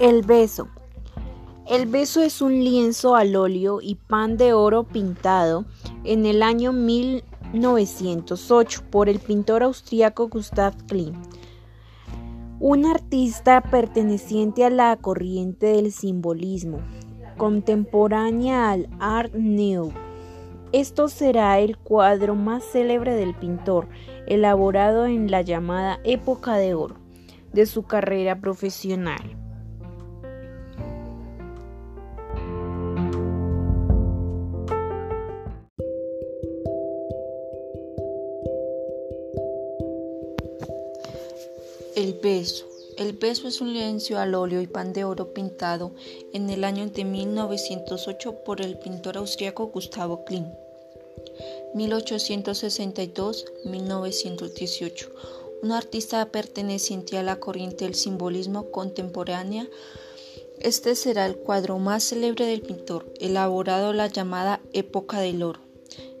El beso. El beso es un lienzo al óleo y pan de oro pintado en el año 1908 por el pintor austriaco Gustav Klimt, un artista perteneciente a la corriente del simbolismo, contemporánea al Art Nouveau. Esto será el cuadro más célebre del pintor, elaborado en la llamada época de oro de su carrera profesional. El beso es un lienzo al óleo y pan de oro pintado en el año de 1908 por el pintor austriaco Gustavo Klimt. 1862-1918. Un artista perteneciente a la corriente del simbolismo contemporánea. Este será el cuadro más célebre del pintor, elaborado la llamada época del oro,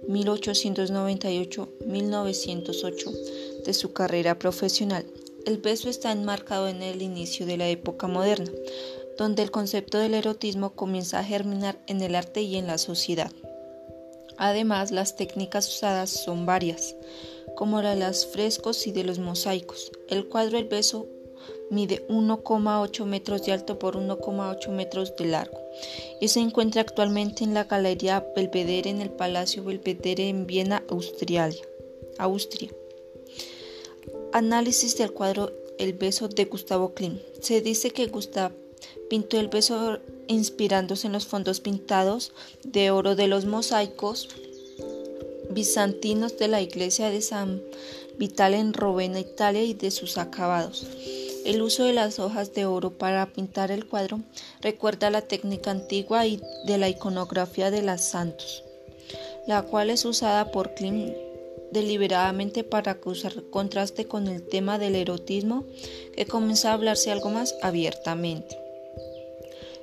1898-1908, de su carrera profesional. El beso está enmarcado en el inicio de la época moderna, donde el concepto del erotismo comienza a germinar en el arte y en la sociedad. Además, las técnicas usadas son varias, como la de los frescos y de los mosaicos. El cuadro El beso mide 1,8 metros de alto por 1,8 metros de largo y se encuentra actualmente en la Galería Belvedere en el Palacio Belvedere en Viena, Austria. Análisis del cuadro El beso de Gustavo Klimt. Se dice que Gustav pintó el beso inspirándose en los fondos pintados de oro de los mosaicos bizantinos de la iglesia de San Vital en Rovena, Italia y de sus acabados. El uso de las hojas de oro para pintar el cuadro recuerda la técnica antigua y de la iconografía de las santos, la cual es usada por Klimt deliberadamente para causar contraste con el tema del erotismo que comienza a hablarse algo más abiertamente.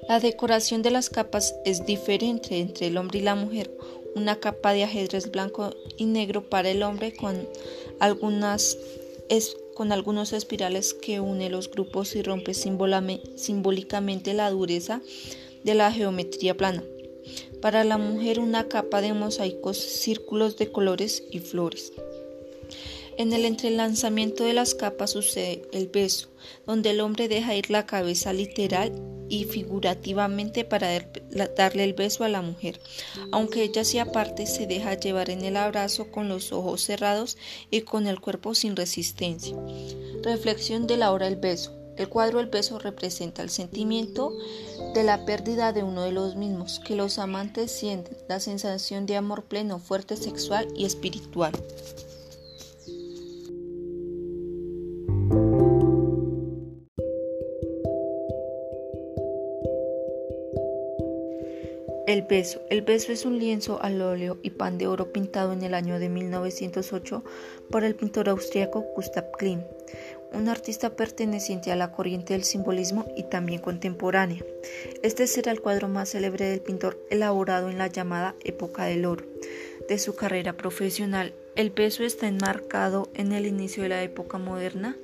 La decoración de las capas es diferente entre el hombre y la mujer. Una capa de ajedrez blanco y negro para el hombre con, algunas, con algunos espirales que une los grupos y rompe simbólicamente la dureza de la geometría plana. Para la mujer una capa de mosaicos, círculos de colores y flores. En el entrelazamiento de las capas sucede el beso, donde el hombre deja ir la cabeza literal y figurativamente para darle el beso a la mujer. Aunque ella se aparte, se deja llevar en el abrazo con los ojos cerrados y con el cuerpo sin resistencia. Reflexión de la hora del beso. El cuadro El beso representa el sentimiento de la pérdida de uno de los mismos, que los amantes sienten, la sensación de amor pleno, fuerte, sexual y espiritual. El beso. El beso es un lienzo al óleo y pan de oro pintado en el año de 1908 por el pintor austríaco Gustav Klimt un artista perteneciente a la corriente del simbolismo y también contemporánea. Este será el cuadro más célebre del pintor elaborado en la llamada época del oro. De su carrera profesional, el beso está enmarcado en el inicio de la época moderna,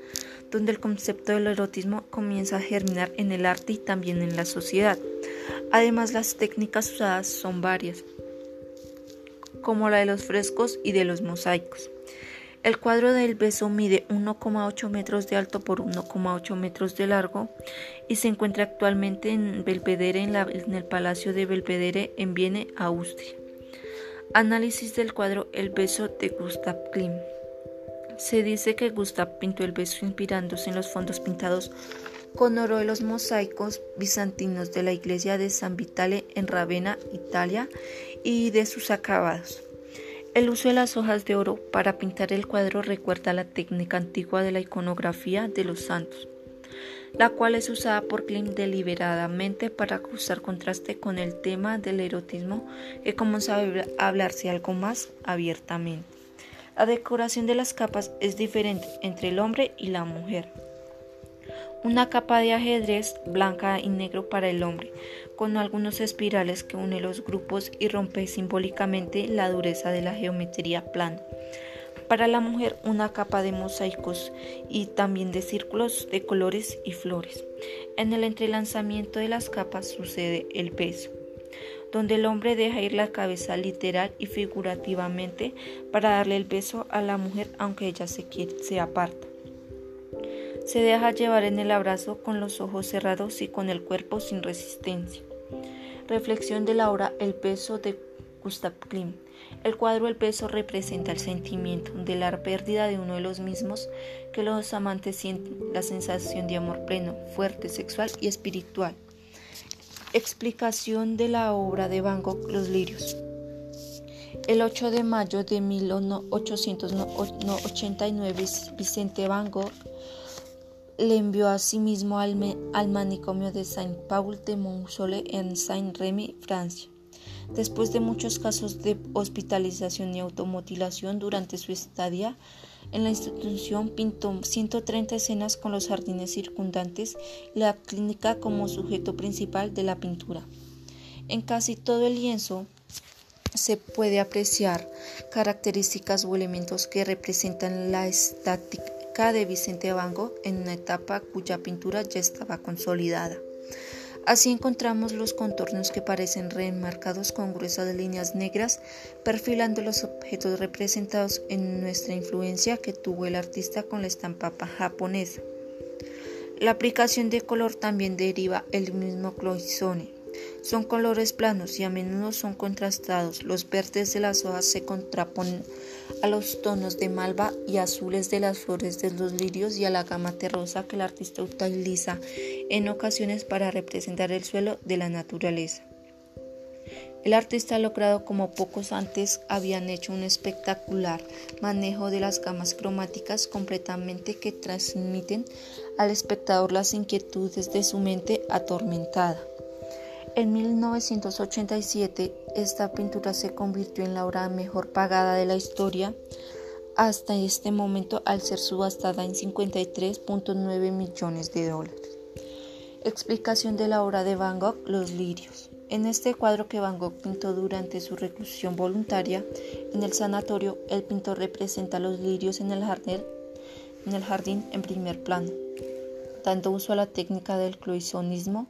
donde el concepto del erotismo comienza a germinar en el arte y también en la sociedad. Además, las técnicas usadas son varias, como la de los frescos y de los mosaicos. El cuadro del beso mide 1,8 metros de alto por 1,8 metros de largo y se encuentra actualmente en Belvedere, en, el Palacio de Belvedere en Viena, Austria. Análisis del cuadro El beso de Gustav Klimt. Se dice que Gustav pintó el beso inspirándose en los fondos pintados con oro de los mosaicos bizantinos de la iglesia de San Vitale en Ravenna, Italia, y de sus acabados. El uso de las hojas de oro para pintar el cuadro recuerda la técnica antigua de la iconografía de los santos, la cual es usada por Klimt deliberadamente para causar contraste con el tema del erotismo que comienza a hablarse algo más abiertamente. La decoración de las capas es diferente entre el hombre y la mujer una capa de ajedrez blanca y negro para el hombre, con algunos espirales que une los grupos y rompe simbólicamente la dureza de la geometría plana. Para la mujer una capa de mosaicos y también de círculos de colores y flores. En el entrelazamiento de las capas sucede el peso, donde el hombre deja ir la cabeza literal y figurativamente para darle el beso a la mujer aunque ella se, se aparta. Se deja llevar en el abrazo con los ojos cerrados y con el cuerpo sin resistencia. Reflexión de la obra El peso de Gustav Klimt. El cuadro El peso representa el sentimiento de la pérdida de uno de los mismos que los amantes sienten, la sensación de amor pleno, fuerte, sexual y espiritual. Explicación de la obra de Van Gogh Los lirios. El 8 de mayo de 1889 Vicente Van Gogh le envió a sí mismo al, manicomio de Saint-Paul de Montsole en Saint-Rémy, Francia. Después de muchos casos de hospitalización y automutilación durante su estadía en la institución, pintó 130 escenas con los jardines circundantes y la clínica como sujeto principal de la pintura. En casi todo el lienzo se puede apreciar características o elementos que representan la estática de Vicente Van en una etapa cuya pintura ya estaba consolidada. Así encontramos los contornos que parecen reenmarcados con gruesas líneas negras, perfilando los objetos representados en nuestra influencia que tuvo el artista con la estampa japonesa. La aplicación de color también deriva el mismo Cloisonne. Son colores planos y a menudo son contrastados. Los verdes de las hojas se contraponen a los tonos de malva y azules de las flores de los lirios y a la gama terrosa que el artista utiliza en ocasiones para representar el suelo de la naturaleza. El artista ha logrado como pocos antes habían hecho un espectacular manejo de las gamas cromáticas completamente que transmiten al espectador las inquietudes de su mente atormentada. En 1987, esta pintura se convirtió en la obra mejor pagada de la historia hasta este momento al ser subastada en 53.9 millones de dólares. Explicación de la obra de Van Gogh, Los lirios. En este cuadro que Van Gogh pintó durante su reclusión voluntaria en el sanatorio, el pintor representa los lirios en el jardín en, el jardín en primer plano, dando uso a la técnica del cloisonismo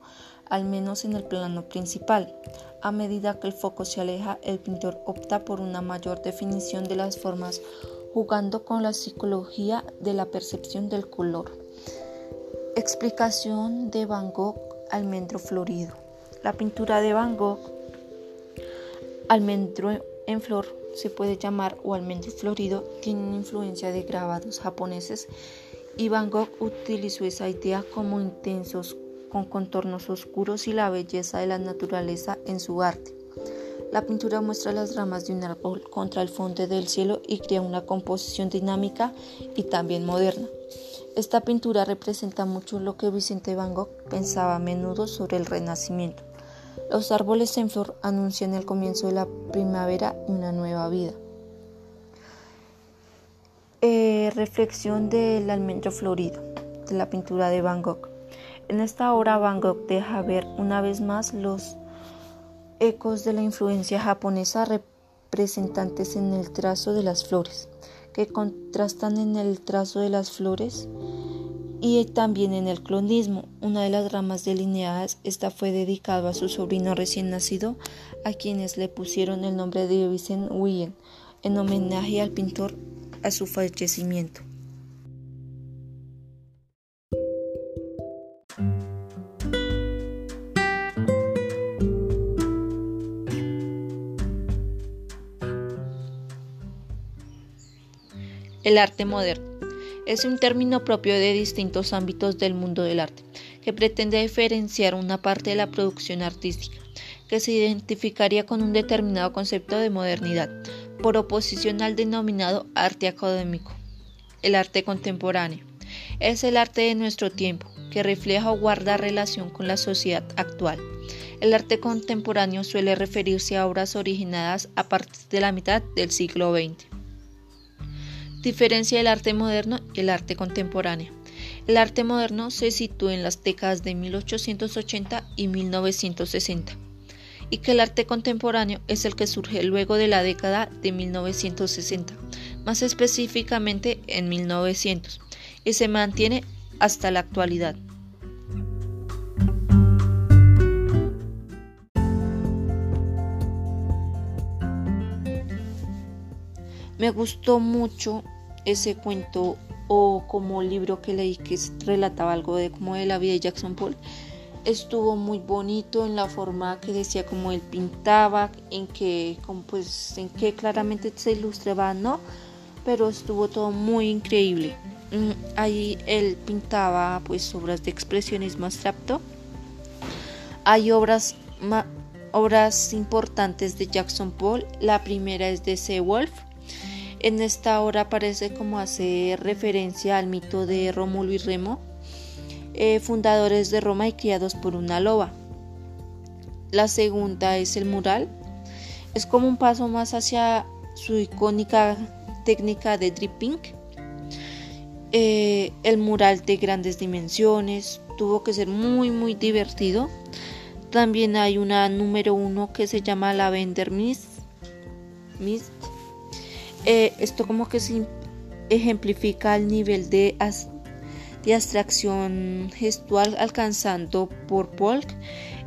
al menos en el plano principal. A medida que el foco se aleja, el pintor opta por una mayor definición de las formas, jugando con la psicología de la percepción del color. Explicación de Van Gogh, almendro florido. La pintura de Van Gogh, almendro en flor, se puede llamar o almendro florido, tiene influencia de grabados japoneses y Van Gogh utilizó esa idea como intensos con contornos oscuros y la belleza de la naturaleza en su arte. La pintura muestra las ramas de un árbol contra el fondo del cielo y crea una composición dinámica y también moderna. Esta pintura representa mucho lo que Vicente Van Gogh pensaba a menudo sobre el Renacimiento. Los árboles en flor anuncian el comienzo de la primavera y una nueva vida. Eh, reflexión del almendro florido de la pintura de Van Gogh. En esta obra Van Gogh deja ver una vez más los ecos de la influencia japonesa representantes en el trazo de las flores, que contrastan en el trazo de las flores y también en el clonismo. Una de las ramas delineadas, esta fue dedicada a su sobrino recién nacido, a quienes le pusieron el nombre de Vincent William, en homenaje al pintor a su fallecimiento. El arte moderno es un término propio de distintos ámbitos del mundo del arte, que pretende diferenciar una parte de la producción artística, que se identificaría con un determinado concepto de modernidad, por oposición al denominado arte académico. El arte contemporáneo es el arte de nuestro tiempo, que refleja o guarda relación con la sociedad actual. El arte contemporáneo suele referirse a obras originadas a partir de la mitad del siglo XX. Diferencia del arte moderno y el arte contemporáneo. El arte moderno se sitúa en las décadas de 1880 y 1960 y que el arte contemporáneo es el que surge luego de la década de 1960, más específicamente en 1900, y se mantiene hasta la actualidad. Me gustó mucho ese cuento o como libro que leí que relataba algo de como de la vida de Jackson Paul. Estuvo muy bonito en la forma que decía como él pintaba, en que como pues en que claramente se ilustraba, ¿no? Pero estuvo todo muy increíble. Mm, ahí él pintaba pues obras de expresionismo abstracto. Hay obras obras importantes de Jackson Paul. La primera es de Seawolf en esta obra aparece como hace referencia al mito de Rómulo y Remo, eh, fundadores de Roma y criados por una loba. La segunda es el mural. Es como un paso más hacia su icónica técnica de dripping. Eh, el mural de grandes dimensiones tuvo que ser muy muy divertido. También hay una número uno que se llama Lavender Mist. Mist eh, esto como que se ejemplifica el nivel de, de abstracción gestual alcanzando por Polk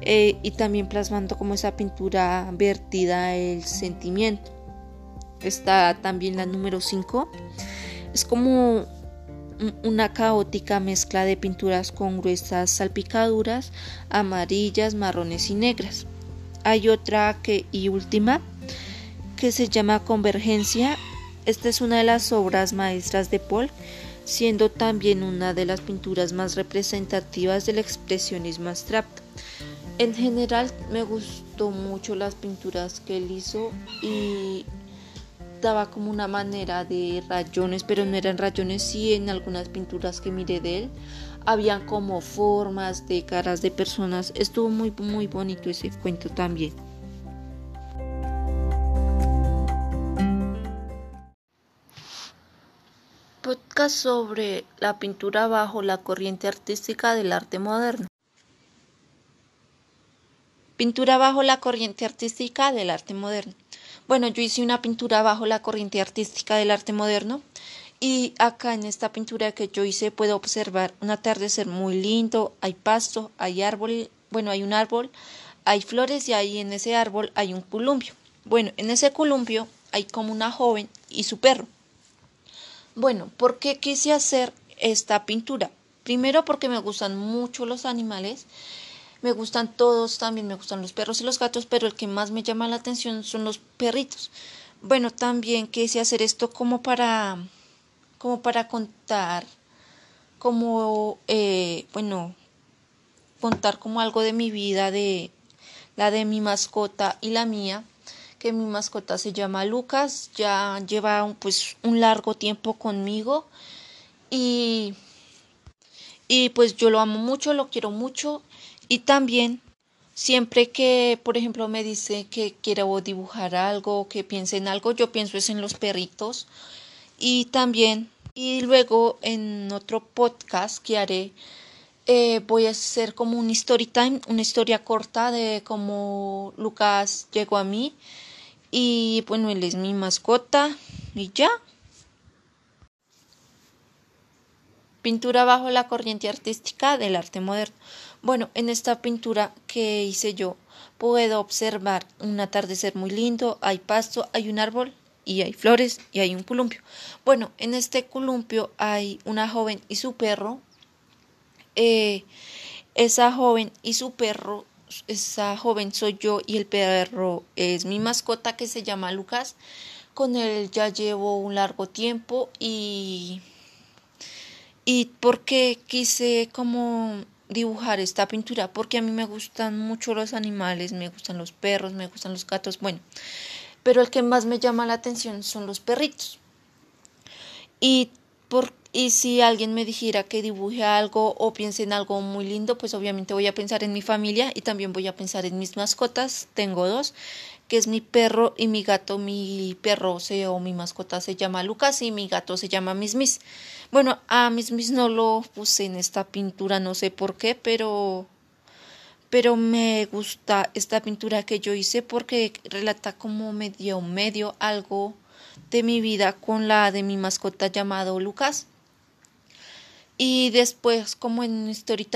eh, y también plasmando como esa pintura vertida el sentimiento. Está también la número 5. Es como una caótica mezcla de pinturas con gruesas salpicaduras, amarillas, marrones y negras. Hay otra que y última que se llama Convergencia. Esta es una de las obras maestras de Paul, siendo también una de las pinturas más representativas del expresionismo abstracto. En general me gustó mucho las pinturas que él hizo y daba como una manera de rayones, pero no eran rayones, sí en algunas pinturas que miré de él habían como formas de caras de personas. Estuvo muy muy bonito ese cuento también. Sobre la pintura bajo la corriente artística del arte moderno. Pintura bajo la corriente artística del arte moderno. Bueno, yo hice una pintura bajo la corriente artística del arte moderno y acá en esta pintura que yo hice puedo observar un atardecer muy lindo, hay pasto, hay árbol, bueno, hay un árbol, hay flores y ahí en ese árbol hay un columpio. Bueno, en ese columpio hay como una joven y su perro. Bueno, ¿por qué quise hacer esta pintura? Primero porque me gustan mucho los animales, me gustan todos, también me gustan los perros y los gatos, pero el que más me llama la atención son los perritos. Bueno, también quise hacer esto como para, como para contar, como, eh, bueno, contar como algo de mi vida, de la de mi mascota y la mía mi mascota se llama Lucas, ya lleva un, pues un largo tiempo conmigo y, y pues yo lo amo mucho, lo quiero mucho y también siempre que por ejemplo me dice que quiero dibujar algo, que piense en algo, yo pienso es en los perritos y también y luego en otro podcast que haré eh, voy a hacer como un story time, una historia corta de cómo Lucas llegó a mí y bueno, él es mi mascota y ya. Pintura bajo la corriente artística del arte moderno. Bueno, en esta pintura que hice yo puedo observar un atardecer muy lindo, hay pasto, hay un árbol y hay flores y hay un columpio. Bueno, en este columpio hay una joven y su perro. Eh, esa joven y su perro esa joven soy yo y el perro es mi mascota que se llama Lucas. Con él ya llevo un largo tiempo y y porque quise como dibujar esta pintura porque a mí me gustan mucho los animales, me gustan los perros, me gustan los gatos, bueno, pero el que más me llama la atención son los perritos. Y y si alguien me dijera que dibuje algo o piense en algo muy lindo, pues obviamente voy a pensar en mi familia y también voy a pensar en mis mascotas. Tengo dos, que es mi perro y mi gato. Mi perro se, o mi mascota se llama Lucas y mi gato se llama Miss. Bueno, a Miss no lo puse en esta pintura, no sé por qué, pero pero me gusta esta pintura que yo hice porque relata como medio medio algo de mi vida con la de mi mascota llamado Lucas. Y después, como en story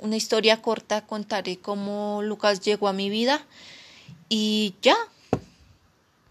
una historia corta, contaré cómo Lucas llegó a mi vida. Y ya,